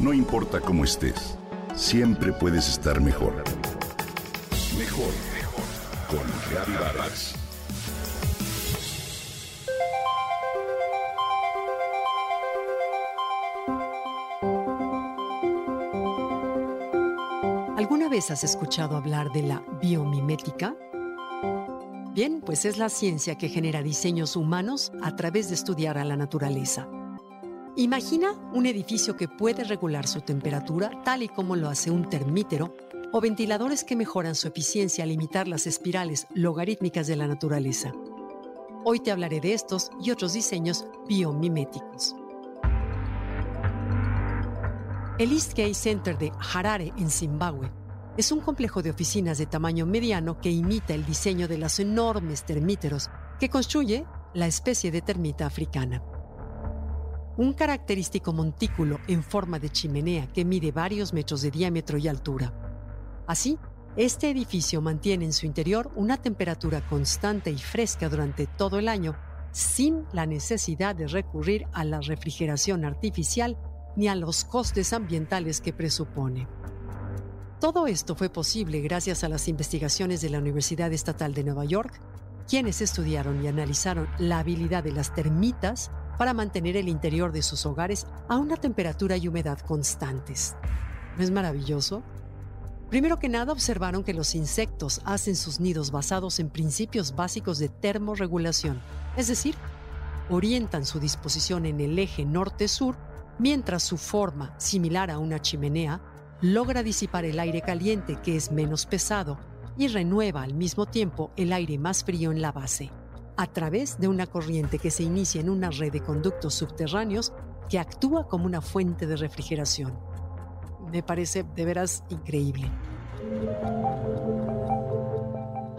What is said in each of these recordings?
No importa cómo estés, siempre puedes estar mejor. Mejor, mejor. Con Reavivadas. ¿Alguna vez has escuchado hablar de la biomimética? Bien, pues es la ciencia que genera diseños humanos a través de estudiar a la naturaleza. Imagina un edificio que puede regular su temperatura tal y como lo hace un termítero o ventiladores que mejoran su eficiencia al imitar las espirales logarítmicas de la naturaleza. Hoy te hablaré de estos y otros diseños biomiméticos. El Eastgate Center de Harare, en Zimbabue, es un complejo de oficinas de tamaño mediano que imita el diseño de los enormes termíteros que construye la especie de termita africana un característico montículo en forma de chimenea que mide varios metros de diámetro y altura. Así, este edificio mantiene en su interior una temperatura constante y fresca durante todo el año, sin la necesidad de recurrir a la refrigeración artificial ni a los costes ambientales que presupone. Todo esto fue posible gracias a las investigaciones de la Universidad Estatal de Nueva York, quienes estudiaron y analizaron la habilidad de las termitas para mantener el interior de sus hogares a una temperatura y humedad constantes. ¿No es maravilloso? Primero que nada observaron que los insectos hacen sus nidos basados en principios básicos de termorregulación, es decir, orientan su disposición en el eje norte-sur, mientras su forma, similar a una chimenea, logra disipar el aire caliente que es menos pesado y renueva al mismo tiempo el aire más frío en la base a través de una corriente que se inicia en una red de conductos subterráneos que actúa como una fuente de refrigeración. Me parece de veras increíble.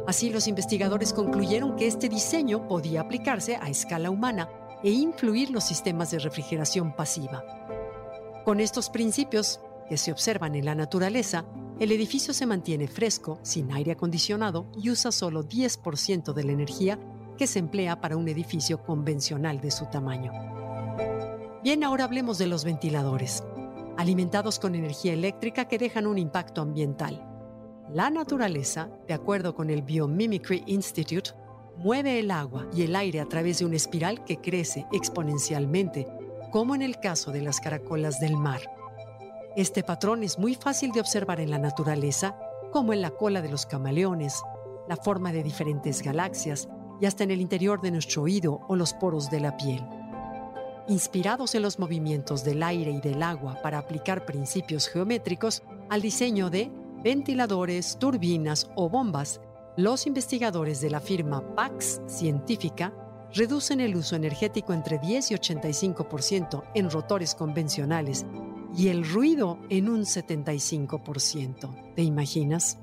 Así los investigadores concluyeron que este diseño podía aplicarse a escala humana e influir los sistemas de refrigeración pasiva. Con estos principios, que se observan en la naturaleza, el edificio se mantiene fresco, sin aire acondicionado y usa solo 10% de la energía que se emplea para un edificio convencional de su tamaño. Bien, ahora hablemos de los ventiladores, alimentados con energía eléctrica que dejan un impacto ambiental. La naturaleza, de acuerdo con el Biomimicry Institute, mueve el agua y el aire a través de una espiral que crece exponencialmente, como en el caso de las caracolas del mar. Este patrón es muy fácil de observar en la naturaleza, como en la cola de los camaleones, la forma de diferentes galaxias y hasta en el interior de nuestro oído o los poros de la piel. Inspirados en los movimientos del aire y del agua para aplicar principios geométricos al diseño de ventiladores, turbinas o bombas, los investigadores de la firma Pax Científica reducen el uso energético entre 10 y 85% en rotores convencionales y el ruido en un 75%. ¿Te imaginas?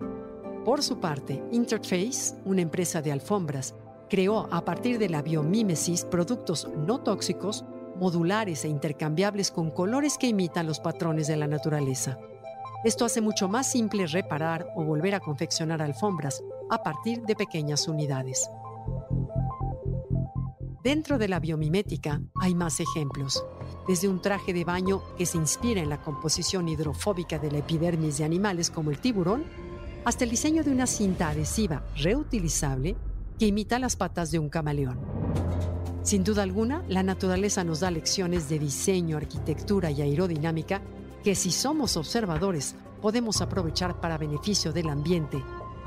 Por su parte, Interface, una empresa de alfombras, creó a partir de la biomímesis productos no tóxicos, modulares e intercambiables con colores que imitan los patrones de la naturaleza. Esto hace mucho más simple reparar o volver a confeccionar alfombras a partir de pequeñas unidades. Dentro de la biomimética hay más ejemplos, desde un traje de baño que se inspira en la composición hidrofóbica de la epidermis de animales como el tiburón, hasta el diseño de una cinta adhesiva reutilizable que imita las patas de un camaleón. Sin duda alguna, la naturaleza nos da lecciones de diseño, arquitectura y aerodinámica que si somos observadores podemos aprovechar para beneficio del ambiente,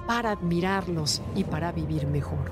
para admirarlos y para vivir mejor.